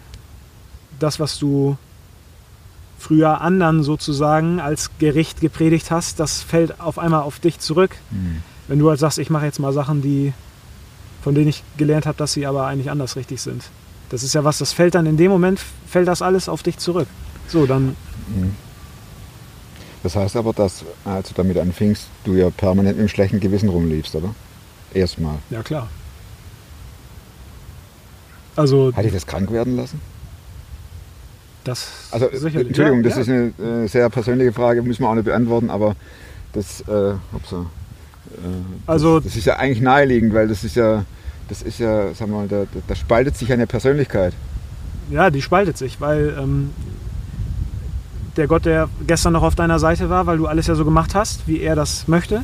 Speaker 2: das, was du früher anderen sozusagen als Gericht gepredigt hast, das fällt auf einmal auf dich zurück.
Speaker 1: Mhm.
Speaker 2: Wenn du halt sagst, ich mache jetzt mal Sachen, die, von denen ich gelernt habe, dass sie aber eigentlich anders richtig sind. Das ist ja was, das fällt dann in dem Moment, fällt das alles auf dich zurück. So, dann,
Speaker 1: Das heißt aber, dass, als du damit anfingst, du ja permanent mit einem schlechten Gewissen rumliefst, oder? Erstmal.
Speaker 2: ja klar. Also,
Speaker 1: Hat dich das krank werden lassen?
Speaker 2: das
Speaker 1: Also,
Speaker 2: sicherlich.
Speaker 1: Entschuldigung,
Speaker 2: ja,
Speaker 1: das
Speaker 2: ja.
Speaker 1: ist eine äh, sehr persönliche Frage, müssen wir auch nicht beantworten, aber das, äh, upsa, äh,
Speaker 2: Also-
Speaker 1: das, das ist ja eigentlich naheliegend, weil das ist ja, das ist ja, sagen wir mal, da, da- da spaltet sich eine Persönlichkeit.
Speaker 2: Ja, die spaltet sich, weil ähm, der Gott, der gestern noch auf deiner Seite war, weil du alles ja so gemacht hast, wie er das möchte.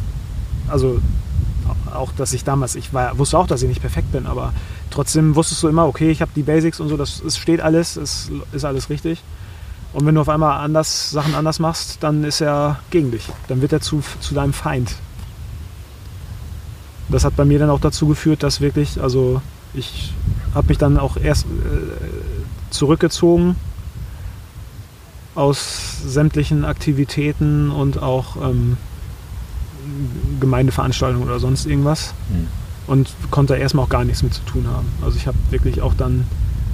Speaker 2: Also auch, dass ich damals, ich war, wusste auch, dass ich nicht perfekt bin, aber trotzdem wusstest du immer, okay, ich habe die Basics und so, das es steht alles, es ist alles richtig. Und wenn du auf einmal anders, Sachen anders machst, dann ist er gegen dich. Dann wird er zu, zu deinem Feind. Das hat bei mir dann auch dazu geführt, dass wirklich, also ich habe mich dann auch erst äh, zurückgezogen aus sämtlichen Aktivitäten und auch ähm, Gemeindeveranstaltungen oder sonst irgendwas
Speaker 1: Hm.
Speaker 2: Und konnte erstmal auch gar nichts mit zu tun haben. Also ich habe wirklich auch dann,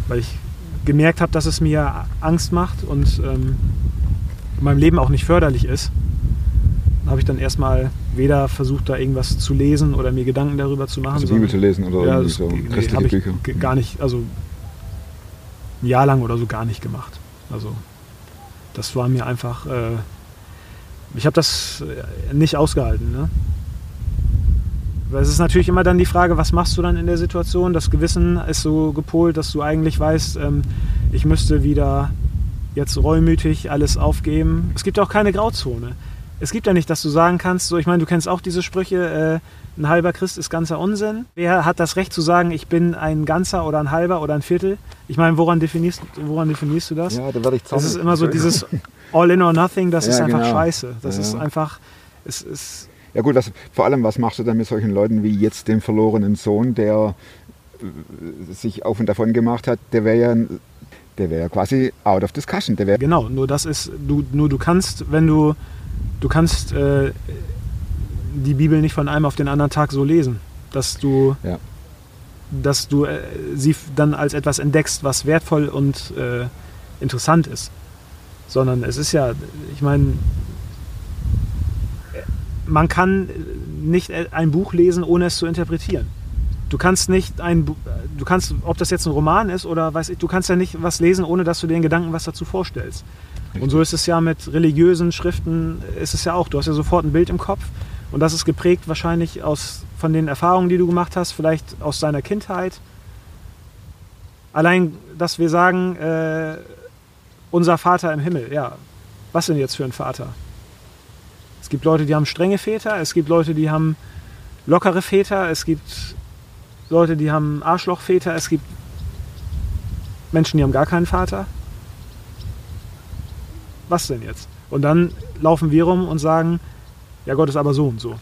Speaker 2: weil ich gemerkt habe, dass es mir Angst macht und ähm, in meinem Leben auch nicht förderlich ist, habe ich dann erstmal weder versucht, da irgendwas zu lesen oder mir Gedanken darüber zu machen.
Speaker 1: Also Bibel zu lesen oder
Speaker 2: ja,
Speaker 1: so
Speaker 2: nee,
Speaker 1: christliche
Speaker 2: ich
Speaker 1: Bücher.
Speaker 2: gar nicht, also ein Jahr lang oder so gar nicht gemacht. Also das war mir einfach, äh, ich habe das äh, nicht ausgehalten. Ne? Weil es ist natürlich immer dann die Frage, was machst du dann in der Situation? Das Gewissen ist so gepolt, dass du eigentlich weißt, ähm, ich müsste wieder jetzt reumütig alles aufgeben. Es gibt auch keine Grauzone. Es gibt ja nicht, dass du sagen kannst, so ich meine, du kennst auch diese Sprüche, äh, ein halber Christ ist ganzer Unsinn. Wer hat das Recht zu sagen, ich bin ein ganzer oder ein halber oder ein Viertel? Ich meine, woran definierst, woran definierst du das?
Speaker 1: Ja, da werde ich
Speaker 2: Es
Speaker 1: zornig.
Speaker 2: ist immer so dieses All in or nothing, das
Speaker 1: Ja,
Speaker 2: ist einfach
Speaker 1: genau.
Speaker 2: scheiße. Das
Speaker 1: Ja.
Speaker 2: ist einfach, es ist,
Speaker 1: Ja gut, was, vor allem, was machst du dann mit solchen Leuten wie jetzt dem verlorenen Sohn, der äh, sich auf und davon gemacht hat, der wäre ja, der wäre ja quasi out of discussion. Der
Speaker 2: Genau, nur das ist, du, nur du kannst, wenn du, du kannst äh, die Bibel nicht von einem auf den anderen Tag so lesen, dass du,
Speaker 1: Ja.
Speaker 2: dass du äh, sie dann als etwas entdeckst, was wertvoll und äh, interessant ist. Sondern es ist ja, ich meine, man kann nicht ein Buch lesen, ohne es zu interpretieren. Du kannst nicht ein, Bu- du kannst, ob das jetzt ein Roman ist oder weiß ich, du kannst ja nicht was lesen, ohne dass du dir in Gedanken was dazu vorstellst. Und so ist es ja mit religiösen Schriften, ist es ja auch. Du hast ja sofort ein Bild im Kopf und das ist geprägt wahrscheinlich aus, von den Erfahrungen, die du gemacht hast, vielleicht aus deiner Kindheit. Allein, dass wir sagen, äh, unser Vater im Himmel, ja, was denn jetzt für ein Vater? Es gibt Leute, die haben strenge Väter, es gibt Leute, die haben lockere Väter, es gibt Leute, die haben Arschlochväter, es gibt Menschen, die haben gar keinen Vater. Was denn jetzt? Und dann laufen wir rum und sagen, ja, Gott ist aber so und so.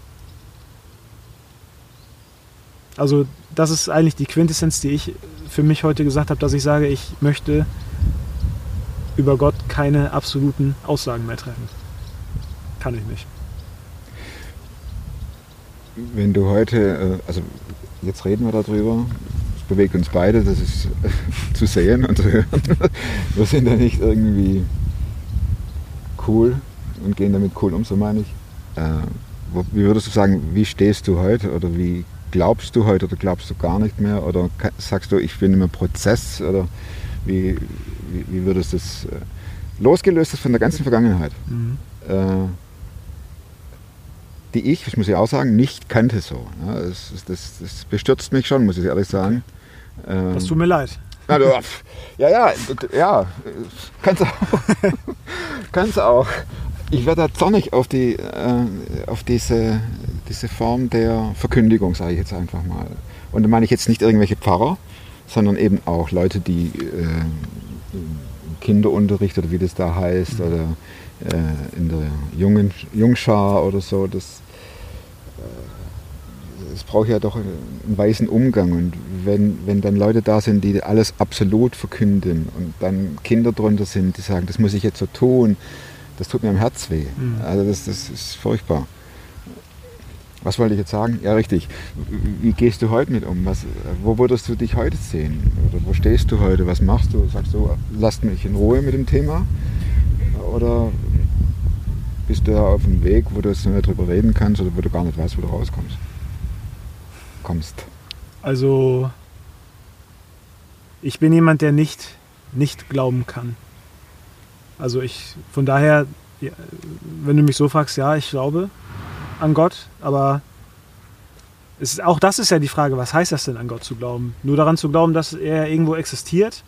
Speaker 2: Also das ist eigentlich die Quintessenz, die ich für mich heute gesagt habe, dass ich sage, ich möchte über Gott keine absoluten Aussagen mehr treffen. Kann ich nicht.
Speaker 1: Wenn du heute, äh, also jetzt reden wir darüber, es bewegt uns beide, das ist äh, zu sehen und zu hören. Wir sind ja nicht irgendwie cool und gehen damit cool um, so meine ich. Äh, Wie würdest du sagen, wie stehst du heute oder wie glaubst du heute oder glaubst du gar nicht mehr oder sagst du, ich bin im Prozess oder wie, wie, wie würdest du das losgelöst ist von der ganzen Vergangenheit? äh, die ich, das muss ich auch sagen, nicht kannte so. Ja, das, das, das bestürzt mich schon, muss ich ehrlich sagen. Ähm,
Speaker 2: Das tut mir leid.
Speaker 1: Na, du, ja, ja, ja, kannst auch. kannst auch. Ich werde da zornig auf, die, äh, auf diese, diese Form der Verkündigung, sage ich jetzt einfach mal. Und da meine ich jetzt nicht irgendwelche Pfarrer, sondern eben auch Leute, die äh, Kinderunterricht oder wie das da heißt, oder äh, in der Jungen, Jungschar oder so, das, äh, es braucht ja doch einen weisen Umgang. Und wenn, wenn dann Leute da sind, die alles absolut verkünden und dann Kinder drunter sind, die sagen, das muss ich jetzt so tun, das tut mir am Herz weh. Also das, das ist furchtbar. Was wollte ich jetzt sagen? Ja, richtig. Wie gehst du heute mit um? Was, wo würdest du dich heute sehen? Oder wo stehst du heute? Was machst du? Sagst du, lasst mich in Ruhe mit dem Thema? Oder bist du auf dem Weg, wo du jetzt nicht mehr drüber reden kannst oder wo du gar nicht weißt, wo du rauskommst? Kommst.
Speaker 2: Also, ich bin jemand, der nicht, nicht glauben kann. Also ich, von daher, wenn du mich so fragst, ja, ich glaube an Gott, aber ist, auch das ist ja die Frage, was heißt das denn an Gott zu glauben? Nur daran zu glauben, dass er irgendwo existiert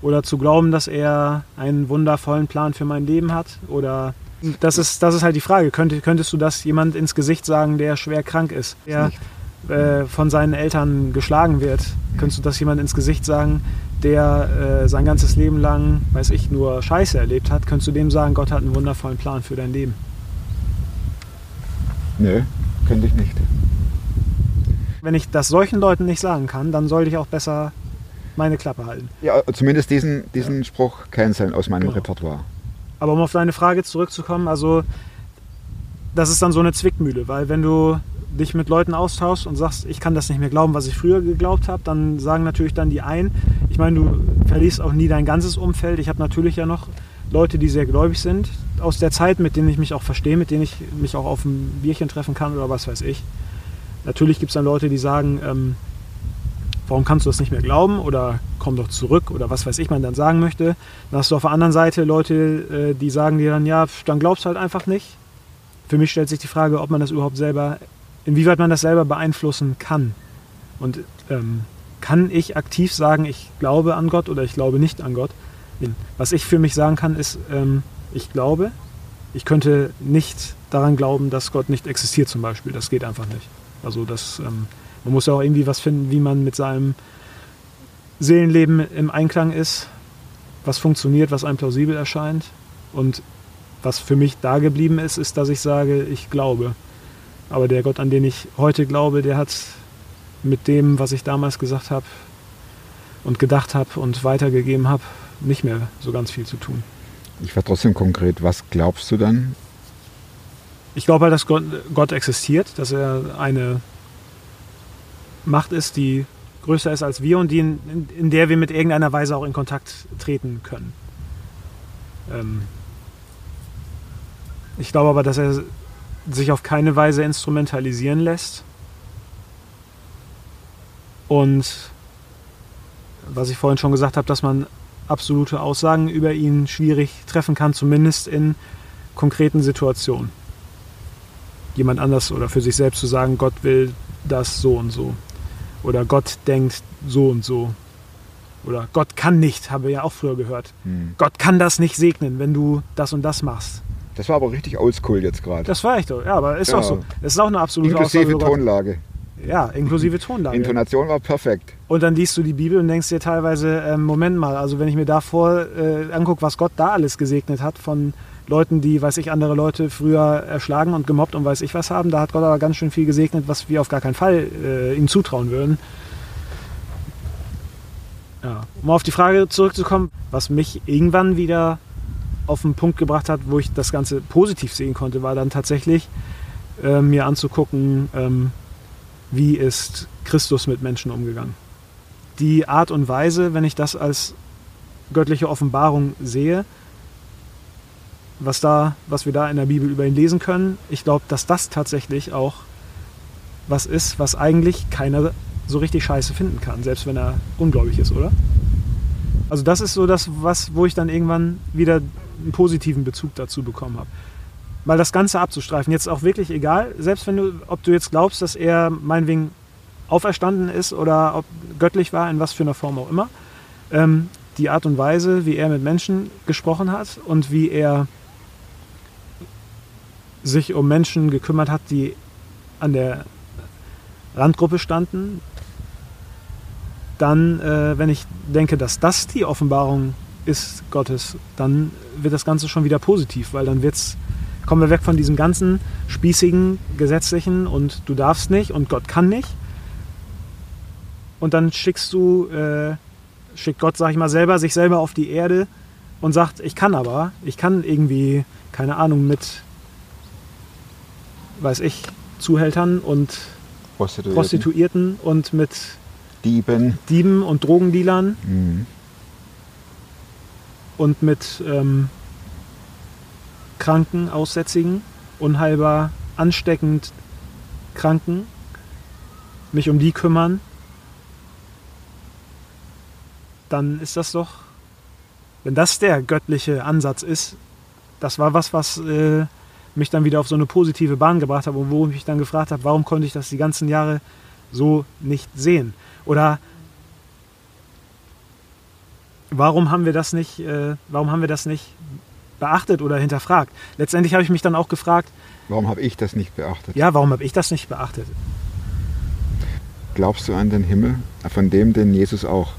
Speaker 2: oder zu glauben, dass er einen wundervollen Plan für mein Leben hat oder das ist, das ist halt die Frage. Könnte, könntest du das jemand ins Gesicht sagen, der schwer krank ist, der äh, von seinen Eltern geschlagen wird? Könntest du das jemand ins Gesicht sagen, der äh, sein ganzes Leben lang, weiß ich, nur Scheiße erlebt hat? Könntest du dem sagen, Gott hat einen wundervollen Plan für dein Leben?
Speaker 1: Nö, könnte ich nicht.
Speaker 2: Wenn ich das solchen Leuten nicht sagen kann, dann sollte ich auch besser meine Klappe halten.
Speaker 1: Ja, zumindest diesen, diesen Spruch canceln aus meinem
Speaker 2: Genau.
Speaker 1: Repertoire.
Speaker 2: Aber um auf deine Frage zurückzukommen, also das ist dann so eine Zwickmühle, weil wenn du dich mit Leuten austauschst und sagst, ich kann das nicht mehr glauben, was ich früher geglaubt habe, dann sagen natürlich dann die einen, ich meine, du verlierst auch nie dein ganzes Umfeld. Ich habe natürlich ja noch Leute, die sehr gläubig sind aus der Zeit, mit denen ich mich auch verstehe, mit denen ich mich auch auf ein Bierchen treffen kann oder was weiß ich. Natürlich gibt es dann Leute, die sagen, ähm, warum kannst du das nicht mehr glauben oder komm doch zurück oder was weiß ich man dann sagen möchte. Dann hast du auf der anderen Seite Leute, äh, die sagen dir dann, ja, dann glaubst halt einfach nicht. Für mich stellt sich die Frage, ob man das überhaupt selber, inwieweit man das selber beeinflussen kann. Und ähm, kann ich aktiv sagen, ich glaube an Gott oder ich glaube nicht an Gott? Was ich für mich sagen kann, ist, ähm, ich glaube, ich könnte nicht daran glauben, dass Gott nicht existiert zum Beispiel. Das geht einfach nicht. Also das, ähm, man muss ja auch irgendwie was finden, wie man mit seinem Seelenleben im Einklang ist, was funktioniert, was einem plausibel erscheint. Und was für mich da geblieben ist, ist, dass ich sage, ich glaube. Aber der Gott, an den ich heute glaube, der hat mit dem, was ich damals gesagt habe und gedacht habe und weitergegeben habe, nicht mehr so ganz viel zu tun.
Speaker 1: Ich war trotzdem konkret. Was glaubst du dann?
Speaker 2: Ich glaube halt, dass Gott, Gott existiert, dass er eine Macht ist, die größer ist als wir und die in, in, der wir mit irgendeiner Weise auch in Kontakt treten können. Ähm ich glaube aber, dass er sich auf keine Weise instrumentalisieren lässt. Und was ich vorhin schon gesagt habe, dass man absolute Aussagen über ihn schwierig treffen kann, zumindest in konkreten Situationen. Jemand anders oder für sich selbst zu sagen, Gott will das so und so. Oder Gott denkt so und so. Oder Gott kann nicht, habe ich ja auch früher gehört.
Speaker 1: Hm.
Speaker 2: Gott kann das nicht segnen, wenn du das und das machst.
Speaker 1: Das war aber richtig oldschool jetzt gerade.
Speaker 2: Das war echt so. Ja, aber ist
Speaker 1: Ja.
Speaker 2: auch so. Es ist auch eine absolute
Speaker 1: Inklusive
Speaker 2: Aussage.
Speaker 1: Tonlage.
Speaker 2: Ja, inklusive Tonlage.
Speaker 1: Intonation war perfekt.
Speaker 2: Und dann liest du die Bibel und denkst dir teilweise, ähm, Moment mal, also wenn ich mir davor äh, angucke, was Gott da alles gesegnet hat von Leuten, die, weiß ich, andere Leute früher erschlagen und gemobbt und weiß ich was haben, da hat Gott aber ganz schön viel gesegnet, was wir auf gar keinen Fall äh, ihm zutrauen würden. Ja. Um auf die Frage zurückzukommen, was mich irgendwann wieder auf den Punkt gebracht hat, wo ich das Ganze positiv sehen konnte, war dann tatsächlich äh, mir anzugucken, ähm, wie ist Christus mit Menschen umgegangen. Die Art und Weise, wenn ich das als göttliche Offenbarung sehe, was, da, was wir da in der Bibel über ihn lesen können, ich glaube, dass das tatsächlich auch was ist, was eigentlich keiner so richtig scheiße finden kann, selbst wenn er ungläubig ist, oder? Also das ist so das, was, wo ich dann irgendwann wieder einen positiven Bezug dazu bekommen habe. Weil das Ganze abzustreifen, jetzt auch wirklich egal, selbst wenn du, ob du jetzt glaubst, dass er meinetwegen auferstanden ist oder ob göttlich war, in was für einer Form auch immer, ähm, die Art und Weise, wie er mit Menschen gesprochen hat und wie er sich um Menschen gekümmert hat, die an der Randgruppe standen, dann, äh, wenn ich denke, dass das die Offenbarung ist Gottes, dann wird das Ganze schon wieder positiv, weil dann wird's, kommen wir weg von diesem ganzen spießigen, gesetzlichen und du darfst nicht und Gott kann nicht. Und dann schickst du, äh, schickt Gott, sag ich mal, selber sich selber auf die Erde und sagt, ich kann aber, ich kann irgendwie, keine Ahnung, mit, weiß ich, Zuhältern und
Speaker 1: Prostituierten,
Speaker 2: Prostituierten und mit
Speaker 1: Dieben.
Speaker 2: Dieben und Drogendealern
Speaker 1: Mhm.
Speaker 2: und mit ähm, Kranken, Aussätzigen, unheilbar ansteckend Kranken, mich um die kümmern, dann ist das doch, wenn das der göttliche Ansatz ist, das war was, was äh, mich dann wieder auf so eine positive Bahn gebracht hat und wo ich mich dann gefragt habe, warum konnte ich das die ganzen Jahre so nicht sehen? Oder warum haben wir das nicht, äh, warum haben wir das nicht beachtet oder hinterfragt? Letztendlich habe ich mich dann auch gefragt,
Speaker 1: Warum habe ich das nicht beachtet?
Speaker 2: ja, warum habe ich das nicht beachtet?
Speaker 1: Glaubst du an den Himmel, von dem, den Jesus auch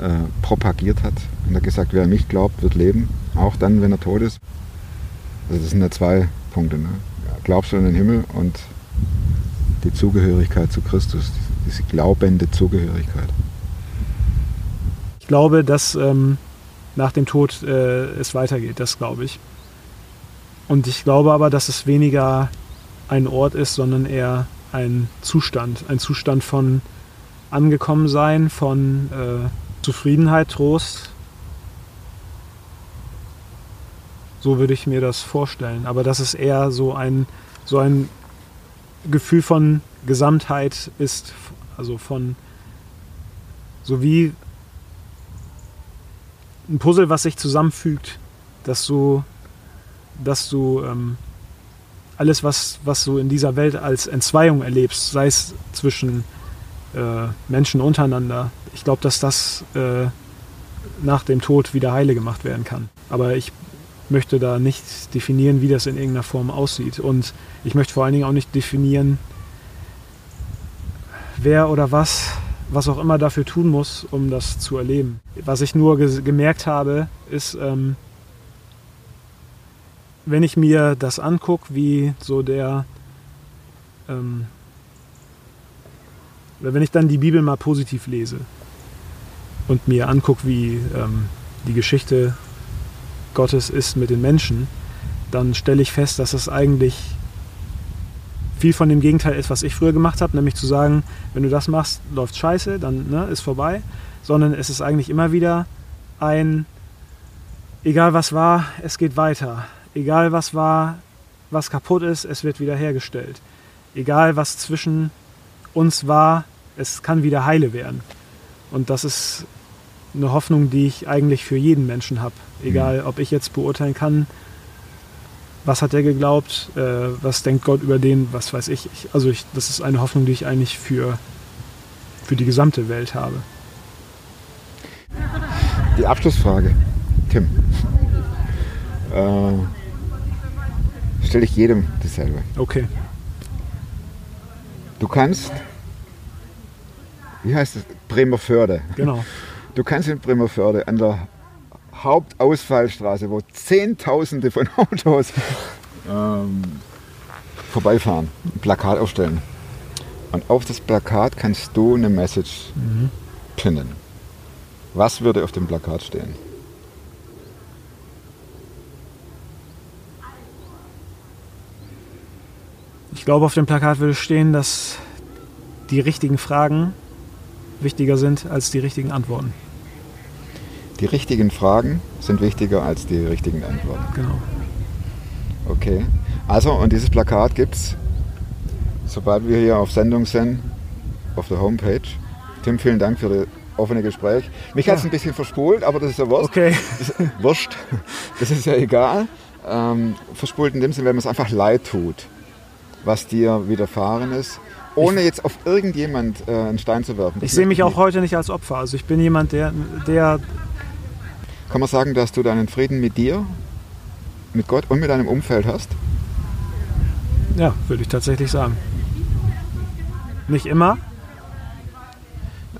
Speaker 1: äh, propagiert hat? Und er hat gesagt, wer an mich glaubt, wird leben, auch dann, wenn er tot ist. Also das sind ja zwei Punkte. Ne? Glaubst du an den Himmel und die Zugehörigkeit zu Christus, diese glaubende Zugehörigkeit.
Speaker 2: Ich glaube, dass ähm, nach dem Tod äh, es weitergeht, das glaube ich. Und ich glaube aber, dass es weniger ein Ort ist, sondern eher ein Zustand. Ein Zustand von Angekommensein, von äh, Zufriedenheit, Trost. So würde ich mir das vorstellen. Aber dass es eher so ein, so ein Gefühl von Gesamtheit ist, also von so wie ein Puzzle, was sich zusammenfügt, dass du, dass du ähm, alles, was, was du in dieser Welt als Entzweiung erlebst, sei es zwischen äh, Menschen untereinander, ich glaube, dass das äh, nach dem Tod wieder heile gemacht werden kann. Aber ich möchte da nicht definieren, wie das in irgendeiner Form aussieht. Und ich möchte vor allen Dingen auch nicht definieren, wer oder was, was auch immer dafür tun muss, um das zu erleben. Was ich nur ge gemerkt habe, ist, ähm, wenn ich mir das angucke, wie so der, ähm, oder wenn ich dann die Bibel mal positiv lese und mir angucke, wie ähm, die Geschichte Gottes ist mit den Menschen, dann stelle ich fest, dass es eigentlich viel von dem Gegenteil ist, was ich früher gemacht habe, nämlich zu sagen, wenn du das machst, läuft scheiße, dann ne, ist vorbei, sondern es ist eigentlich immer wieder ein, egal was war, es geht weiter. Egal was war, was kaputt ist, es wird wieder hergestellt. Egal was zwischen uns war, es kann wieder heile werden. Und das ist eine Hoffnung, die ich eigentlich für jeden Menschen habe. Egal, ob ich jetzt beurteilen kann, was hat er geglaubt, äh, was denkt Gott über den, was weiß ich. ich also ich, das ist eine Hoffnung, die ich eigentlich für, für die gesamte Welt habe.
Speaker 1: Die Abschlussfrage, Tim. Äh, Stelle ich jedem dasselbe.
Speaker 2: Okay.
Speaker 1: Du kannst, wie heißt es, Bremerförde.
Speaker 2: Genau.
Speaker 1: Du kannst in Bremerförde an der Hauptausfallstraße, wo Zehntausende von Autos ähm, vorbeifahren, ein Plakat aufstellen. Und auf das Plakat kannst du eine Message pinnen. Was würde auf dem Plakat stehen?
Speaker 2: Ich glaube, auf dem Plakat würde stehen, dass die richtigen Fragen wichtiger sind als die richtigen Antworten.
Speaker 1: Die richtigen Fragen sind wichtiger als die richtigen Antworten.
Speaker 2: Genau.
Speaker 1: Okay. Also, und dieses Plakat gibt es, sobald wir hier auf Sendung sind, auf der Homepage. Tim, vielen Dank für das offene Gespräch. Mich hat es ein bisschen verspult, aber das ist ja Wurst.
Speaker 2: Okay.
Speaker 1: Das Wurscht. Das ist ja egal. Ähm, verspult in dem Sinne, wenn man es einfach leid tut, was dir widerfahren ist. ohne jetzt auf irgendjemand äh, einen Stein zu werfen.
Speaker 2: Ich sehe mich auch heute nicht als Opfer. Also ich bin jemand, der, der
Speaker 1: Kann man sagen, dass du deinen Frieden mit dir, mit Gott und mit deinem Umfeld hast?
Speaker 2: ja, würde ich tatsächlich sagen. Nicht immer.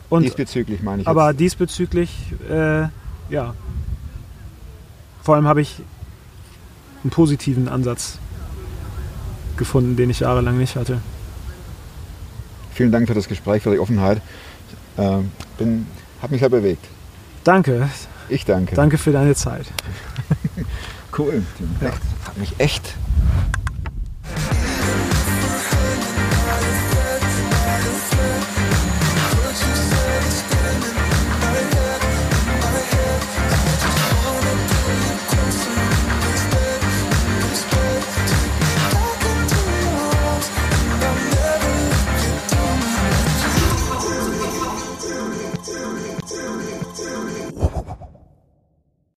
Speaker 2: Und,
Speaker 1: Diesbezüglich meine ich
Speaker 2: aber
Speaker 1: jetzt.
Speaker 2: diesbezüglich, äh, ja. Vor allem habe ich einen positiven Ansatz gefunden, den ich jahrelang nicht hatte.
Speaker 1: Vielen Dank für das Gespräch, für die Offenheit. Bin, hat mich sehr bewegt.
Speaker 2: Danke,
Speaker 1: Ich danke.
Speaker 2: danke für deine Zeit.
Speaker 1: Cool. Echt, hat mich echt